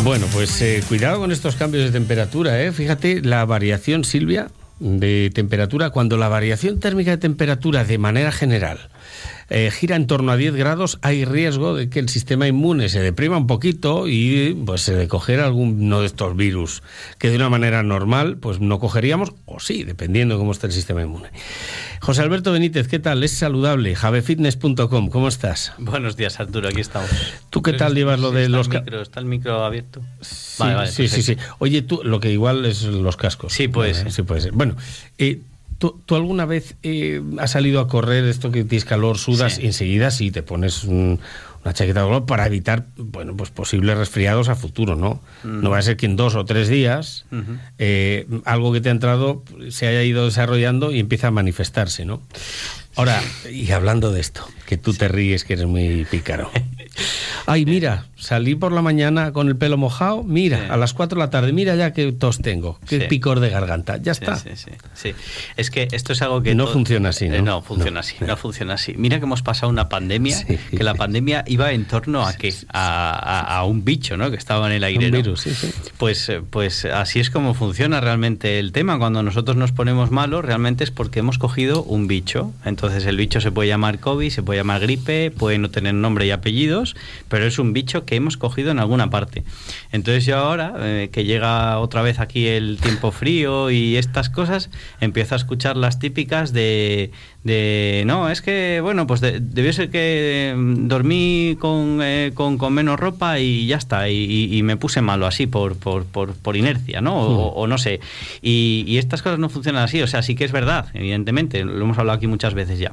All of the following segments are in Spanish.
Bueno, pues eh, cuidado con estos cambios de temperatura, ¿eh? Fíjate la variación, Silvia, de temperatura, cuando la variación térmica de temperatura de manera general eh, gira en torno a 10 grados, hay riesgo de que el sistema inmune se deprima un poquito y pues se de coger alguno de estos virus que de una manera normal pues no cogeríamos, o sí, dependiendo de cómo está el sistema inmune. José Alberto Benítez, ¿qué tal? Es saludable. javefitness.com, ¿cómo estás? Buenos días, Arturo, aquí estamos. ¿Tú qué tal llevas lo de los micro, ¿Está el micro abierto? Sí, Vale, vale, sí, sí, sí. Oye, tú, lo que igual es los cascos. Sí, puede Vale, ser. Sí, puede ser. Bueno, eh, ¿tú, tú alguna vez eh, has salido a correr esto que tienes calor, sudas Sí. y enseguida sí te pones un- una chaqueta de color para evitar, bueno, pues posibles resfriados a futuro, ¿no? No va a ser que en dos o tres días eh, algo que te ha entrado se haya ido desarrollando y empieza a manifestarse, ¿no? Ahora, y hablando de esto, que tú te ríes, que eres muy pícaro. Ay, mira, salí por la mañana con el pelo mojado, mira, Sí. a las 4 de la tarde, mira ya qué tos tengo, qué Sí. picor de garganta, ya está. Sí. Es que esto es algo que... No funciona así, ¿no? Eh, No, funciona No. así, no funciona así. Mira que hemos pasado una pandemia, que la pandemia iba en torno a qué? A, a- a un bicho, ¿no? Que estaba en el aire. Un virus, sí, sí. Pues, eh, pues así es como funciona realmente el tema. Cuando nosotros nos ponemos malos, realmente es porque hemos cogido un bicho. Entonces el bicho se puede llamar COVID, se puede llamar gripe, puede no tener nombre y pero es un bicho que hemos cogido en alguna parte. Entonces yo ahora, eh, que llega otra vez aquí el tiempo frío y estas cosas, empiezo a escuchar las típicas de, de no, es que, bueno, pues de- debió ser que mm, dormí con, eh, con, con menos ropa y ya está, y, y- me puse malo así por, por, por, por inercia, ¿no? O, o no sé. Y, y estas cosas no funcionan así, o sea, sí que es verdad, evidentemente, lo hemos hablado aquí muchas veces ya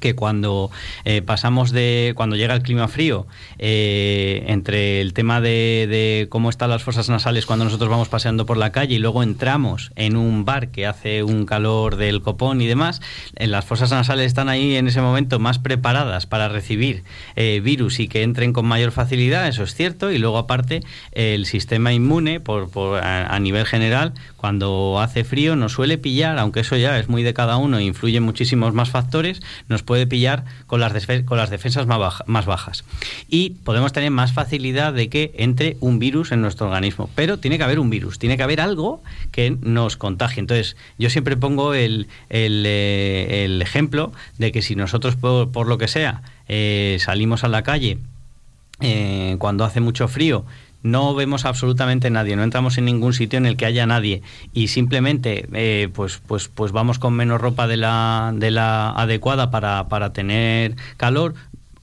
que cuando eh, pasamos de cuando llega el clima frío eh, entre el tema de, de cómo están las fosas nasales cuando nosotros vamos paseando por la calle y luego entramos en un bar que hace un calor del copón y demás eh, las fosas nasales están ahí en ese momento más preparadas para recibir eh, virus y que entren con mayor facilidad eso es cierto y luego aparte el sistema inmune por, por- a, a nivel general cuando hace frío nos suele pillar aunque eso ya es muy de cada uno e influye en muchísimos más factores nos puede pillar con las, con las defensas más, baja- más bajas. Y podemos tener más facilidad de que entre un virus en nuestro organismo. Pero tiene que haber un virus, tiene que haber algo que nos contagie. Entonces, yo siempre pongo el, el, eh, el ejemplo de que si nosotros, por, por lo que sea, eh, salimos a la calle eh, cuando hace mucho frío, no vemos absolutamente nadie, no entramos en ningún sitio en el que haya nadie y simplemente eh, pues, pues, pues vamos con menos ropa de la, de la adecuada para, para tener calor,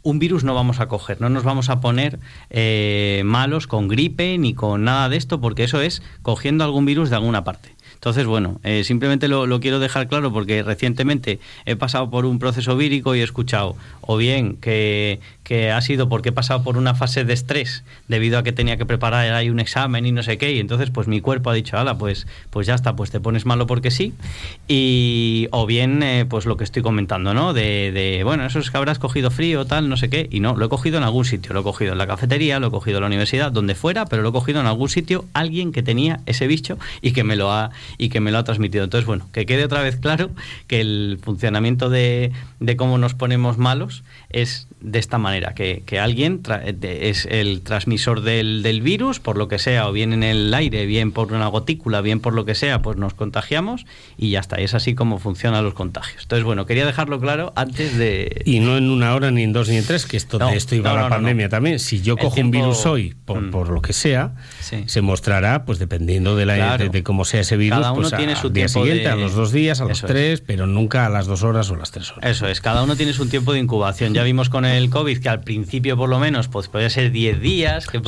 un virus no vamos a coger, no nos vamos a poner eh, malos con gripe ni con nada de esto, porque eso es cogiendo algún virus de alguna parte. Entonces, bueno, eh, simplemente lo, lo quiero dejar claro porque recientemente he pasado por un proceso vírico y he escuchado, o bien que, que ha sido porque he pasado por una fase de estrés debido a que tenía que preparar ahí un examen y no sé qué, y entonces pues mi cuerpo ha dicho, ala, pues, pues ya está, pues te pones malo porque sí, y o bien eh, pues lo que estoy comentando, ¿no? De, de, bueno, eso es que habrás cogido frío, tal, no sé qué, y no, lo he cogido en algún sitio, lo he cogido en la cafetería, lo he cogido en la universidad, donde fuera, pero lo he cogido en algún sitio, alguien que tenía ese bicho y que me lo ha, y que me lo ha transmitido. Entonces, bueno, que quede otra vez claro que el funcionamiento de, de cómo nos ponemos malos es de esta manera, que, que alguien es el transmisor del, del virus, por lo que sea, o bien en el aire, bien por una gotícula, bien por lo que sea, pues nos contagiamos y ya está. Es así como funcionan los contagios. Entonces, bueno, quería dejarlo claro antes de... Y no en una hora, ni en dos, ni en tres, que esto, No, de esto iba no, la no, pandemia también. Si yo cojo tiempo- un virus hoy, por, Mm. por lo que sea, Sí. se mostrará, pues dependiendo de, la, Claro. de, de cómo sea ese virus, Cada uno pues, a- tiene su al día tiempo siguiente, de- a los dos días, a los Eso es. tres, pero nunca a las dos horas o las tres horas. Eso es, cada uno tiene su tiempo de incubación. Ya vimos con el COVID que al principio por lo menos pues podía ser 10 días, que,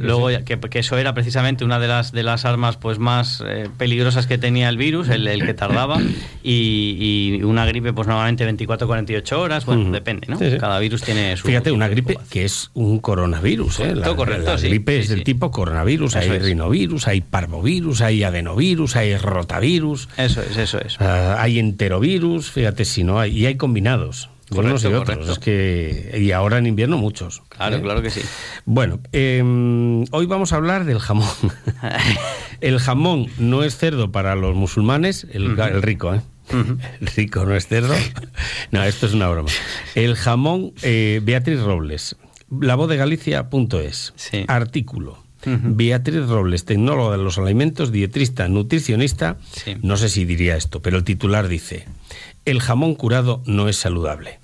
luego que, eso era precisamente una de las de las armas pues más eh, peligrosas que tenía el virus, el, el que tardaba y, y una gripe pues normalmente 24 48 horas, bueno, depende, ¿no? Sí, sí. Cada virus tiene su Fíjate, una gripe que es un coronavirus. ¿eh? Correcto, la, correcto, la gripe es del tipo coronavirus. Eso hay es. rinovirus, hay parvovirus, hay adenovirus, hay rotavirus, Eso es, eso es. ah, hay enterovirus. Fíjate si no hay. Y hay combinados. De unos y Correcto, otros. correcto. Es que, y ahora en invierno muchos. Claro, ¿eh? claro que sí. Bueno, eh, hoy vamos a hablar del jamón. el jamón no es cerdo para los musulmanes, el, el rico, ¿eh? El rico no es cerdo. No, esto es una broma. El jamón, eh, Beatriz Robles. lavodegalicia.es. Sí. Artículo. Beatriz Robles, tecnóloga de los alimentos, dietrista, nutricionista. Sí. No sé si diría esto, pero el titular dice: El jamón curado no es saludable.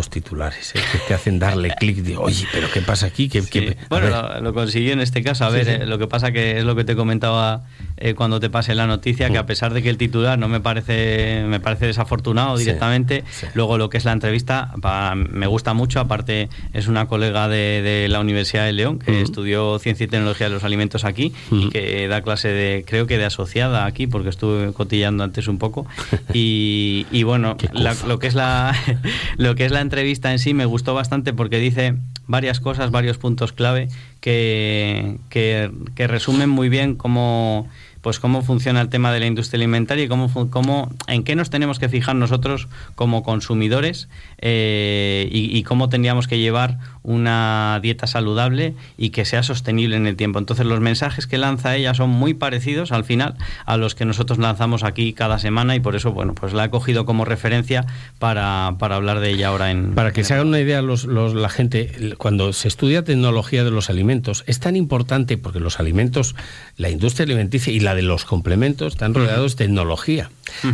Dos titulares ¿eh? que te hacen darle clic de, oye, pero ¿qué pasa aquí? ¿Qué, Sí. qué- Bueno, ver". lo, lo consiguió en este caso. A Sí, ver, sí. eh, lo que pasa que es lo que te comentaba eh, cuando te pasé la noticia, que Mm. a pesar de que el titular no me parece me parece desafortunado directamente, luego lo que es la entrevista pa- me gusta mucho. Aparte es una colega de, de la Universidad de León que Mm. estudió ciencia y tecnología de los alimentos aquí y Mm. que da clase de creo que de asociada aquí porque estuve cotillando antes un poco y, y bueno la- lo que es la lo que es la entrevista en sí me gustó bastante porque dice varias cosas, varios puntos clave que, que, resumen muy bien cómo pues cómo funciona el tema de la industria alimentaria y cómo, cómo en qué nos tenemos que fijar nosotros como consumidores eh, y cómo tendríamos que llevar una dieta saludable y que sea sostenible en el tiempo. Entonces los mensajes que lanza ella son muy parecidos al final a los que nosotros lanzamos aquí cada semana y por eso bueno pues la he cogido como referencia para, para hablar de ella ahora en Para que en se hagan una idea los, los- la gente, cuando se estudia tecnología de los alimentos, es tan importante porque los alimentos, la industria alimenticia y la de los complementos están rodeados de tecnología.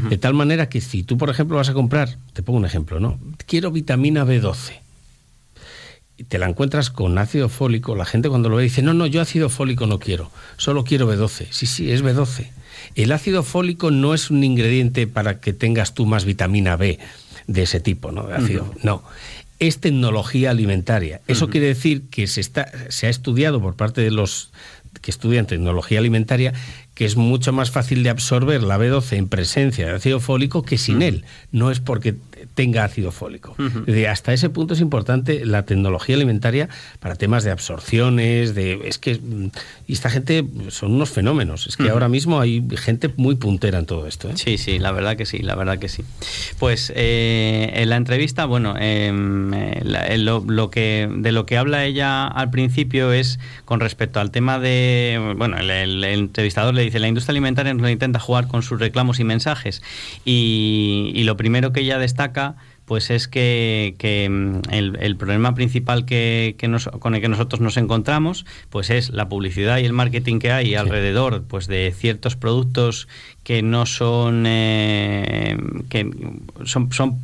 De tal manera que si tú, por ejemplo, vas a comprar, te pongo un ejemplo, ¿no? Quiero vitamina B12. Y te la encuentras con ácido fólico, la gente cuando lo ve dice, no, no, yo ácido fólico no quiero, solo quiero B12. Sí, sí, es B12. El ácido fólico no es un ingrediente para que tengas tú más vitamina B de ese tipo, ¿no? De ácido. No. Es tecnología alimentaria. Eso quiere decir que se, está, se ha estudiado por parte de los que estudian tecnología alimentaria que es mucho más fácil de absorber la B12 en presencia de ácido fólico que sin Ujú. él. No es porque tenga ácido fólico. Decir, hasta ese punto es importante la tecnología alimentaria para temas de absorciones, de es que mm, y esta gente son unos fenómenos. Es que ahora mismo hay gente muy puntera en todo esto. ¿eh? Sí, sí, la verdad que sí, la verdad que sí. Pues eh, en la entrevista, bueno, em, eh, la- lo, lo que de lo que habla ella al principio es con respecto al tema de, bueno, el, el entrevistador le dice, la industria alimentaria no intenta jugar con sus reclamos y mensajes y, y lo primero que ella destaca pues es que, que, mm, el, el problema principal que, que nos- con el que nosotros nos encontramos pues es la publicidad y el marketing que hay alrededor pues de ciertos productos que no son eh, que son, son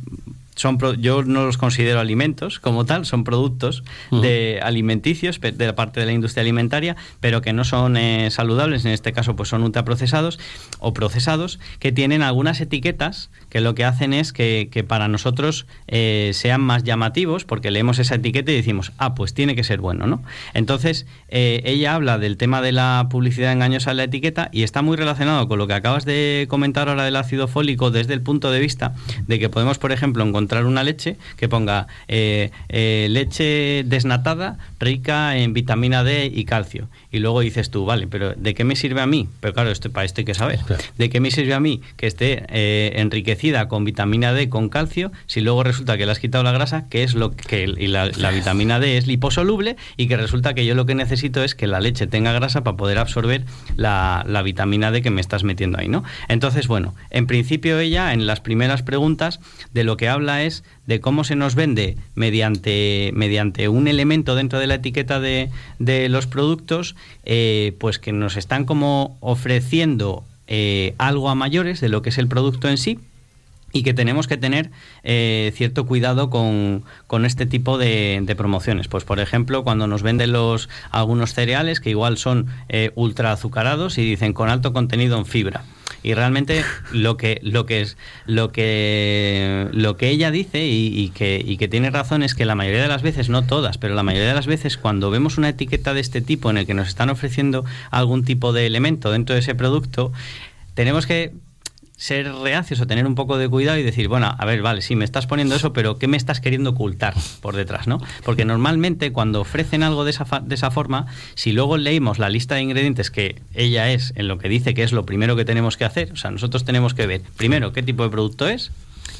son pro- yo no los considero alimentos como tal, son productos de alimenticios de la parte de la industria alimentaria, pero que no son eh, saludables, en este caso pues son ultraprocesados o procesados, que tienen algunas etiquetas que lo que hacen es que, que para nosotros eh, sean más llamativos, porque leemos esa etiqueta y decimos, ah, pues tiene que ser bueno, ¿no? Entonces, eh, ella habla del tema de la publicidad engañosa en la etiqueta y está muy relacionado con lo que acabas de comentar ahora del ácido fólico desde el punto de vista de que podemos, por ejemplo, encontrar una leche que ponga eh, eh, leche desnatada rica en vitamina D y calcio. Y luego dices tú, vale, pero ¿de qué me sirve a mí? Pero claro, esto, para esto hay que saber. Claro. ¿De qué me sirve a mí que esté eh, enriquecida con vitamina D, con calcio, si luego resulta que le has quitado la grasa, que es lo que y la, la vitamina D es liposoluble y que resulta que yo lo que necesito es que la leche tenga grasa para poder absorber la, la vitamina D que me estás metiendo ahí, ¿no? Entonces, bueno, en principio ella en las primeras preguntas de lo que habla es de cómo se nos vende mediante, mediante un elemento dentro de la etiqueta de, de los productos, eh, pues que nos están como ofreciendo eh, algo a mayores de lo que es el producto en sí y que tenemos que tener eh, cierto cuidado con, con este tipo de, promociones. Pues por ejemplo, cuando nos venden los algunos cereales que igual son ultra azucarados y dicen con alto contenido en fibra. Y realmente lo que lo que es lo que lo que ella dice y, que, y que tiene razón es que la mayoría de las veces, no todas, pero la mayoría de las veces cuando vemos una etiqueta de este tipo en el que nos están ofreciendo algún tipo de elemento dentro de ese producto, tenemos que ser reacios o tener un poco de cuidado y decir, bueno, a ver, vale, sí, me estás poniendo eso, pero ¿qué me estás queriendo ocultar por detrás, no? Porque normalmente cuando ofrecen algo de esa, fa- de esa forma, si luego leímos la lista de ingredientes que ella es en lo que dice que es lo primero que tenemos que hacer, o sea, nosotros tenemos que ver, primero, qué tipo de producto es,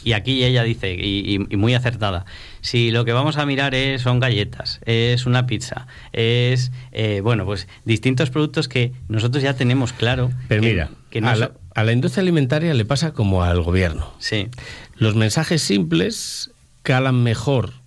y aquí ella dice, y, y- y muy acertada, si lo que vamos a mirar es, son galletas, es una pizza, es, eh, bueno, pues distintos productos que nosotros ya tenemos claro. Pero que- mira, que no a, la, a la industria alimentaria le pasa como al gobierno. Sí. Los mensajes simples calan mejor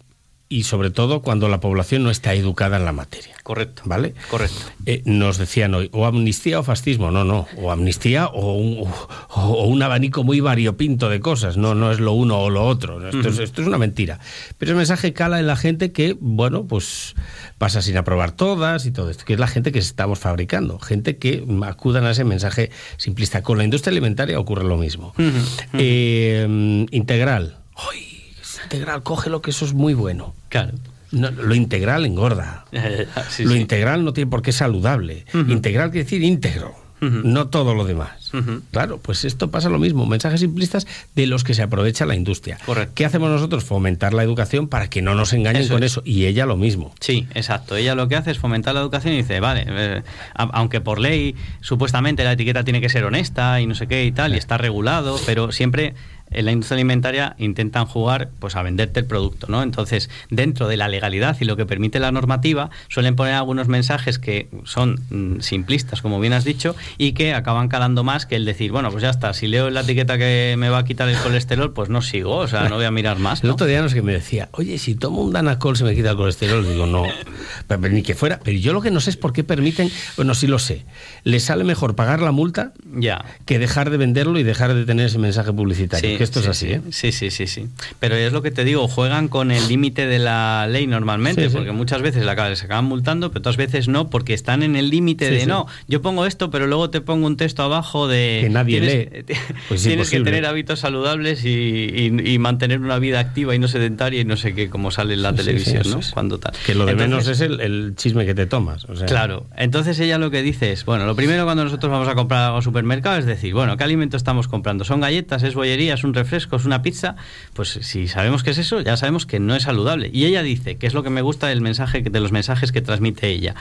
y sobre todo cuando la población no está educada en la materia. Correcto. ¿Vale? Correcto. Eh, nos decían hoy, o amnistía o fascismo. No, no. O amnistía o un, o un, abanico muy variopinto de cosas. No, no es lo uno o lo otro. Esto, es, esto es una mentira. Pero el mensaje cala en la gente que, bueno, pues pasa sin aprobar todas y todo esto, que es la gente que estamos fabricando. Gente que acudan a ese mensaje simplista. Con la industria alimentaria ocurre lo mismo. Eh, integral. ¡Ay! Integral, cógelo que eso es muy bueno. Claro. lo integral engorda. lo integral no tiene por qué saludable. Integral quiere decir íntegro. No todo lo demás. Claro, pues esto pasa lo mismo. Mensajes simplistas de los que se aprovecha la industria. Correcto. ¿Qué hacemos nosotros? Fomentar la educación para que no nos engañen con eso. Y ella lo mismo. Sí, exacto. Ella lo que hace es fomentar la educación y dice, vale, eh, aunque por ley supuestamente la etiqueta tiene que ser honesta y no sé qué y tal, y está regulado, pero siempre en la industria alimentaria intentan jugar pues a venderte el producto, ¿no? Entonces, dentro de la legalidad y lo que permite la normativa, suelen poner algunos mensajes que son mm, simplistas, como bien has dicho, y que acaban calando más que el decir, bueno, pues ya está, si leo la etiqueta que me va a quitar el colesterol, pues no sigo, o sea, no voy a mirar más. El otro día no sé qué me decía, oye, si tomo un Danacol se me quita el colesterol, digo, no, pero, ni que fuera, pero yo lo que no sé es por qué permiten, bueno, sí lo sé, le sale mejor pagar la multa ya. que dejar de venderlo y dejar de tener ese mensaje publicitario que esto es así, ¿eh? Sí, sí, sí, sí. Pero es lo que te digo, juegan con el límite de la ley normalmente, porque muchas veces la, se acaban multando, pero otras veces no, porque están en el límite de no, yo pongo esto, pero luego te pongo un texto abajo de... Que nadie lee. Pues tienes que tener hábitos saludables y, mantener una vida activa y no sedentaria y no sé qué, como sale en la televisión, ¿no? Cuando tal. Que lo de menos es el, chisme que te tomas. Claro. Entonces ella lo que dice es, bueno, lo primero cuando nosotros vamos a comprar algo al supermercado es decir, bueno, ¿qué alimento estamos comprando? ¿Son galletas? ¿Es bollería? ¿Es un refresco? ¿Es una pizza? Pues si sabemos que es eso, ya sabemos que no es saludable. Y ella dice, que es lo que me gusta del mensaje, de los mensajes que transmite ella.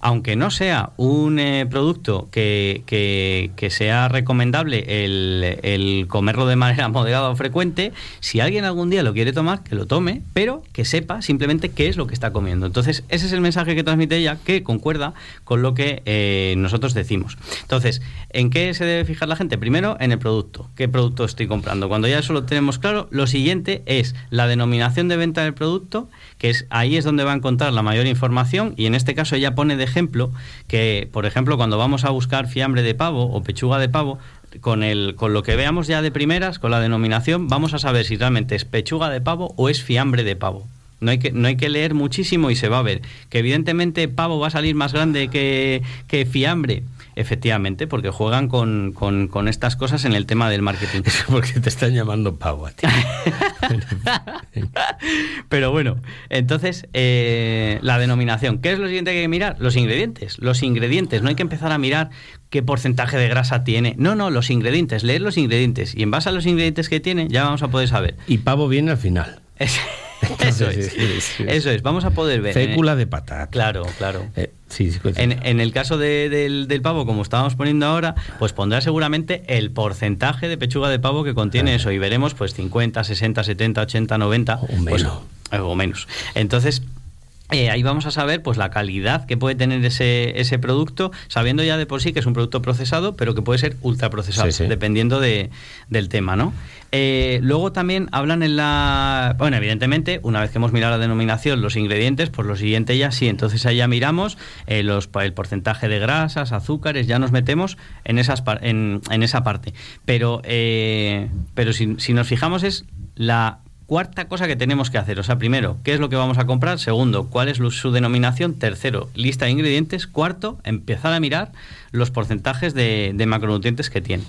Aunque no sea un eh, producto que, que, sea recomendable el, el comerlo de manera moderada o frecuente, si alguien algún día lo quiere tomar, que lo tome, pero que sepa simplemente qué es lo que está comiendo. Entonces, ese es el mensaje que transmite ella, que concuerda con lo que eh, nosotros decimos. Entonces, ¿en qué se debe fijar la gente? Primero, en el producto. ¿Qué producto estoy comprando? Cuando ya eso lo tenemos claro, lo siguiente es la denominación de venta del producto, que es ahí es donde va a encontrar la mayor información y en este caso ella pone de ejemplo que, por ejemplo, cuando vamos a buscar fiambre de pavo o pechuga de pavo, con, el, con lo que veamos ya de primeras, con la denominación, vamos a saber si realmente es pechuga de pavo o es fiambre de pavo. No hay, que, no hay que leer muchísimo y se va a ver que evidentemente pavo va a salir más grande que, que fiambre Efectivamente, porque juegan con, con, estas cosas en el tema del marketing. porque te están llamando pavo a ti. Pero bueno, entonces, eh, la denominación. ¿Qué es lo siguiente que hay que mirar? Los ingredientes. Los ingredientes. No hay que empezar a mirar qué porcentaje de grasa tiene. No, no, los ingredientes. Leer los ingredientes. Y en base a los ingredientes que tiene, ya vamos a poder saber. Y pavo viene al final. Eso es. Eso es. Vamos a poder ver. Fécula de patata. Claro, claro. Eh, en, el caso del, pavo, como estábamos poniendo ahora, pues pondrá seguramente el porcentaje de pechuga de pavo que contiene eso. Y veremos, pues 50, 60, 70, 80, 90. O menos. Pues, o menos. Entonces, eh, ahí vamos a saber pues la calidad que puede tener ese, ese producto, sabiendo ya de por sí que es un producto procesado, pero que puede ser ultra procesado, dependiendo de, del tema, ¿no? Eh, luego también hablan en la... Bueno, evidentemente, una vez que hemos mirado la denominación, los ingredientes, pues lo siguiente ya sí, entonces ahí ya miramos eh, los, el porcentaje de grasas, azúcares, ya nos metemos en, esas, en, en esa parte. Pero, pero si, si nos fijamos es la Cuarta cosa que tenemos que hacer, o sea, primero, ¿qué es lo que vamos a comprar? Segundo, ¿cuál es su denominación? Tercero, lista de ingredientes. Cuarto, empezar a mirar los porcentajes de, macronutrientes que tiene.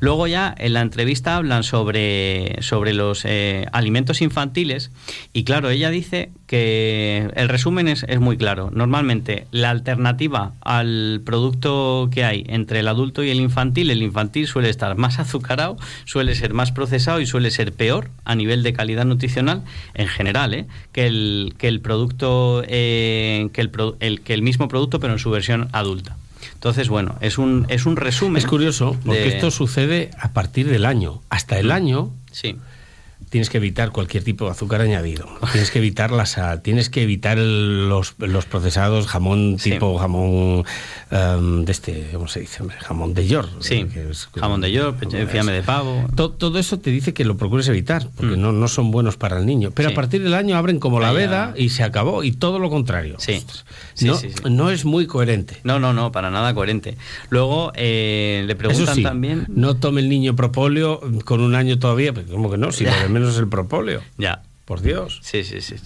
Luego ya en la entrevista hablan sobre, sobre los eh, alimentos infantiles y claro, ella dice que el resumen es, es, muy claro. Normalmente la alternativa al producto que hay entre el adulto y el infantil, el infantil suele estar más azucarado, suele ser más procesado y suele ser peor a nivel de calidad nutricional en general ¿eh? que, el, que el producto, eh, que, el, que el mismo producto pero en su versión adulta. Entonces, bueno, es un, es un resumen. Es curioso, porque esto sucede a partir del año. Hasta el año. Sí. Tienes que evitar cualquier tipo de azúcar añadido, tienes que evitar la sal, tienes que evitar los, los procesados, jamón tipo jamón em, de este, ¿cómo se dice? Jamón de york. Sí, jamón de york, fiame de pavo. Todo, eso te dice que lo procures evitar, porque mm. no, no son buenos para el niño. Pero a partir del año abren como la veda y se acabó, y todo lo contrario. Sí. no, no es muy coherente. No, no, no, para nada coherente. Luego eh, le preguntan también... No tome el niño propóleo con un año todavía, como que no, si lo menos es el propóleo. Ya. Por Dios. Sí, sí, sí.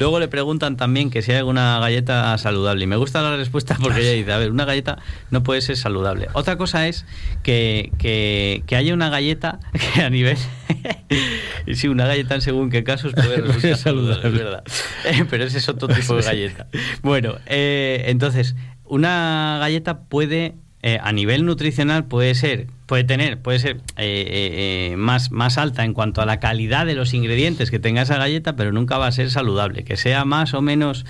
Luego le preguntan también que si hay alguna galleta saludable. Y me gusta la respuesta porque ella dice, a ver, una galleta no puede ser saludable. Otra cosa es que, que, haya una galleta que a nivel... y sí, una galleta en según qué casos puede resultar saludable, verdad. pero ese es otro tipo de galleta. Bueno, eh, entonces, una galleta puede, eh, a nivel nutricional, puede ser puede tener, puede ser eh, eh, eh, más, más alta en cuanto a la calidad de los ingredientes que tenga esa galleta, pero nunca va a ser saludable. Que sea más o menos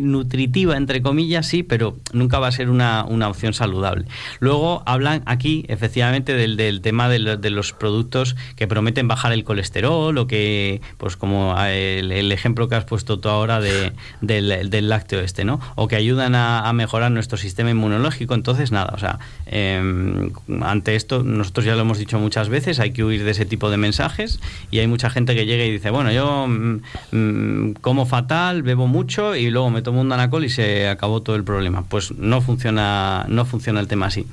nutritiva, entre comillas, sí, pero nunca va a ser una, opción saludable. Luego hablan aquí, efectivamente, del, del tema de, los productos que prometen bajar el colesterol o que, pues como el, ejemplo que has puesto tú ahora de, del, lácteo este, ¿no? O que ayudan a, a, mejorar nuestro sistema inmunológico. Entonces, nada, o sea, em, ante esto nosotros ya lo hemos dicho muchas veces, hay que huir de ese tipo de mensajes y hay mucha gente que llega y dice, bueno, yo mm, mm, como fatal, bebo mucho y luego me tomo un danacol y se acabó todo el problema. Pues no funciona, no funciona el tema así.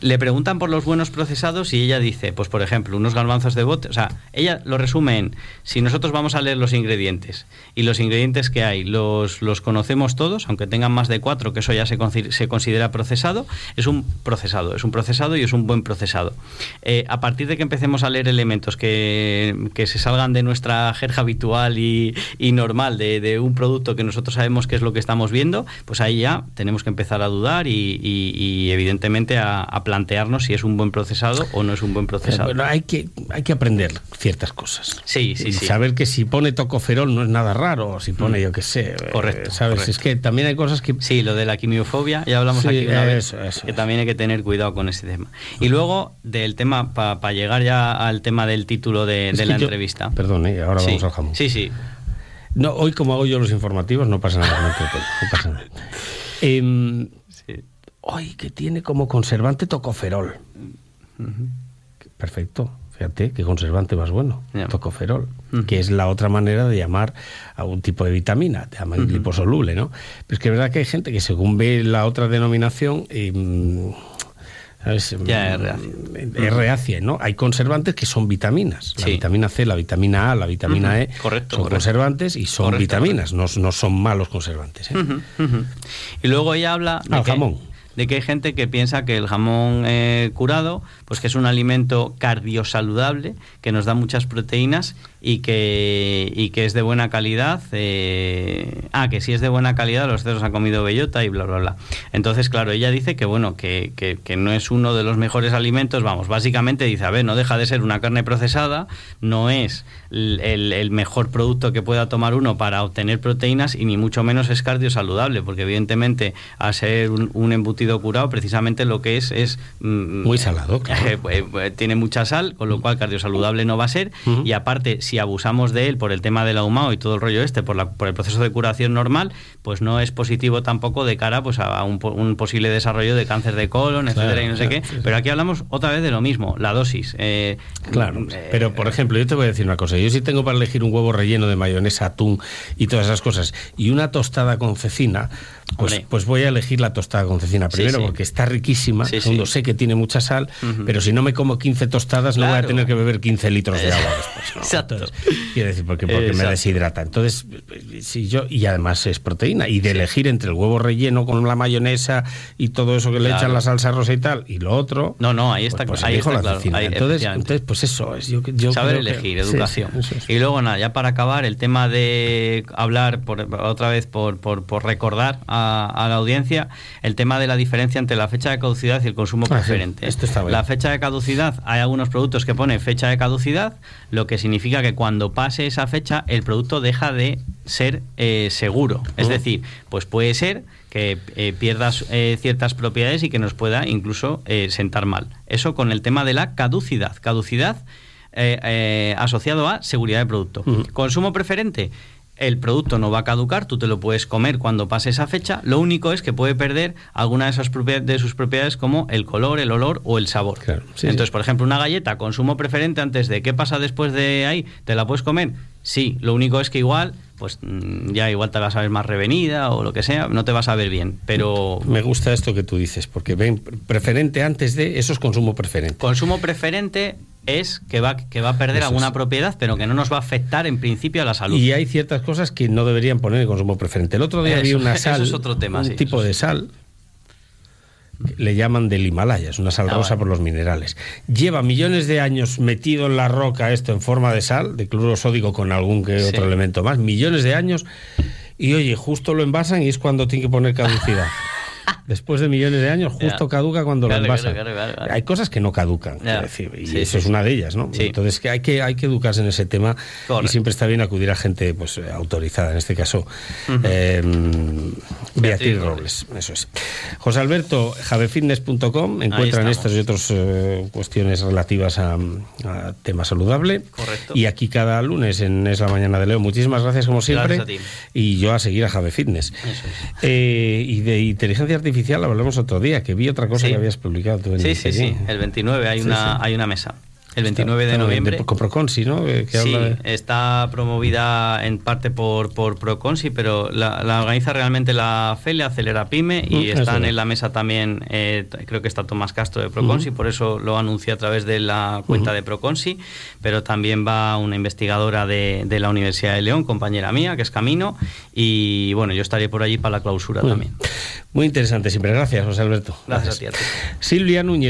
Le preguntan por los buenos procesados y ella dice, pues por ejemplo, unos garbanzos de bote, o sea, ella lo resume en, si nosotros vamos a leer los ingredientes y los ingredientes que hay los, los conocemos todos, aunque tengan más de cuatro, que eso ya se, se considera procesado, es un procesado, es un procesado y es un buen procesado eh, a partir de que empecemos a leer elementos que, se salgan de nuestra jerja habitual y, normal de, un producto que nosotros sabemos qué es lo que estamos viendo, pues ahí ya tenemos que empezar a dudar y, evidentemente a, plantearnos si es un buen procesado o no es un buen procesado. Hay que, hay que aprender ciertas cosas. Sí, sí, sí. Saber que si pone tocoferol no es nada raro, o si pone, mm. yo qué sé. Eh, correcto. ¿Sabes? Es que también hay cosas que. Sí, lo de la quimiofobia, ya hablamos aquí una vez, que también hay que tener cuidado con ese tema. Y luego del tema, para llegar ya al tema del título de, la entrevista. Perdón, ¿eh? ahora vamos al jamón. Sí, sí. No, hoy como hago yo los informativos no pasa nada. no, pasa nada. Em, hoy que tiene como conservante tocoferol. Perfecto. Fíjate, qué conservante más bueno, tocoferol, que es la otra manera de llamar a un tipo de vitamina, te llaman liposoluble, ¿no? Pero es que es verdad que hay gente que según ve la otra denominación, em, ya es reacia. ¿no? Hay conservantes que son vitaminas. La vitamina C, la vitamina A, la vitamina E son conservantes y son vitaminas, no, no, son malos conservantes. ¿eh? Y luego ella habla de, jamón. De que hay gente que piensa que el jamón eh, curado pues que es un alimento cardiosaludable, que nos da muchas proteínas y que, y que es de buena calidad. Eh, ah, que si es de buena calidad, los cerdos han comido bellota y bla, bla, bla. Entonces, claro, ella dice que, bueno, que, que, no es uno de los mejores alimentos, vamos, básicamente dice, a ver, no deja de ser una carne procesada, no es el, el mejor producto que pueda tomar uno para obtener proteínas y ni mucho menos es cardiosaludable, porque evidentemente a ser un, embutido curado, precisamente lo que es es... Mm, Muy salado, claro. Eh, pues, tiene mucha sal, con lo cual cardiosaludable no va a ser. Y aparte, si abusamos de él por el tema del ahumado y todo el rollo este, por, la, por el proceso de curación normal, pues no es positivo tampoco de cara pues, a un, posible desarrollo de cáncer de colon, etcétera, y no sé qué. Pero aquí hablamos otra vez de lo mismo, la dosis. Eh, claro, eh, pero por ejemplo, yo te voy a decir una cosa. Yo si tengo para elegir un huevo relleno de mayonesa, atún y todas esas cosas, y una tostada con cecina, pues, pues, voy a elegir la tostada con cecina primero porque está riquísima. Segundo, sé que tiene mucha sal, pero si no me como 15 tostadas no voy a tener que beber 15 litros de agua después. Exacto. quiero decir, porque, porque me deshidrata. Entonces, si yo, y además es proteína. Y de elegir entre el huevo relleno con la mayonesa y todo eso que le echan la salsa rosa y tal, y lo otro. No, no, ahí está, pues, ahí está la Cecina. entonces, entonces, pues eso es. Yo, yo Saber elegir, educación. Y luego, nada, ya para acabar, el tema de hablar por, otra vez por, por, por recordar a, a la audiencia el tema de la diferencia entre la fecha de caducidad y el consumo ah, preferente. la fecha de caducidad, hay algunos productos que pone fecha de caducidad, lo que significa que cuando pase esa fecha el producto deja de ser eh, seguro. Es decir, pues puede ser que eh, pierdas eh, ciertas propiedades y que nos pueda incluso sentar mal. Eso con el tema de la caducidad. Caducidad asociado a seguridad de producto. Consumo preferente, el producto no va a caducar, tú te lo puedes comer cuando pase esa fecha, lo único es que puede perder alguna de, esas de sus propiedades como el color, el olor o el sabor. Entonces, por ejemplo, una galleta, consumo preferente antes de qué pasa después de ahí, ¿te la puedes comer? Sí, lo único es que igual, pues mm, ya igual te vas a ver más revenida o lo que sea, no te vas a ver bien, pero... Me gusta esto que tú dices, porque ven, preferente antes de, eso es consumo preferente. Consumo preferente es que va, que va a perder alguna propiedad, pero que no nos va a afectar en principio a la salud. Y hay ciertas cosas que no deberían poner en consumo preferente. El otro día había una sal, es otro tema, un tipo de sal, le llaman del Himalaya, es una sal ah, rosa por los minerales. Lleva millones de años metido en la roca esto en forma de sal, de cloruro sódico con algún que otro elemento más, millones de años, y oye, justo lo envasan y es cuando tiene que poner caducidad. después de millones de años, justo caduca cuando lo envasan. hay cosas que no caducan, decir, y eso es una de ellas, ¿no? Entonces que hay que hay que educarse en ese tema y siempre está bien acudir a gente pues autorizada, en este caso em, Beatriz, Robles. eso es. José Alberto, javefitness.com, encuentran estas y otras eh, cuestiones relativas a, tema saludable. Correcto. Y aquí cada lunes en Es la Mañana de Leo. Muchísimas gracias como siempre. Y yo a seguir a Jave Fitness. Eh, y de inteligencia artificial hablamos otro día, que vi otra cosa que habías publicado tú en Sí, sí, sí. El 29 hay, una, hay una mesa. El 29 de noviembre. con Proconsi, ¿no? sí, está promovida en parte por, por Proconsi, pero la, organiza realmente la FELE, Acelera Pyme, y mm, están en la mesa también, eh, creo que está Tomás Castro de Proconsi, por eso lo anuncié a través de la cuenta de Proconsi, pero también va una investigadora de, de, la Universidad de León, compañera mía, que es Camino, y bueno, yo estaré por allí para la clausura también. Muy interesante siempre. Gracias, José Alberto. Gracias, a ti. Silvia Núñez.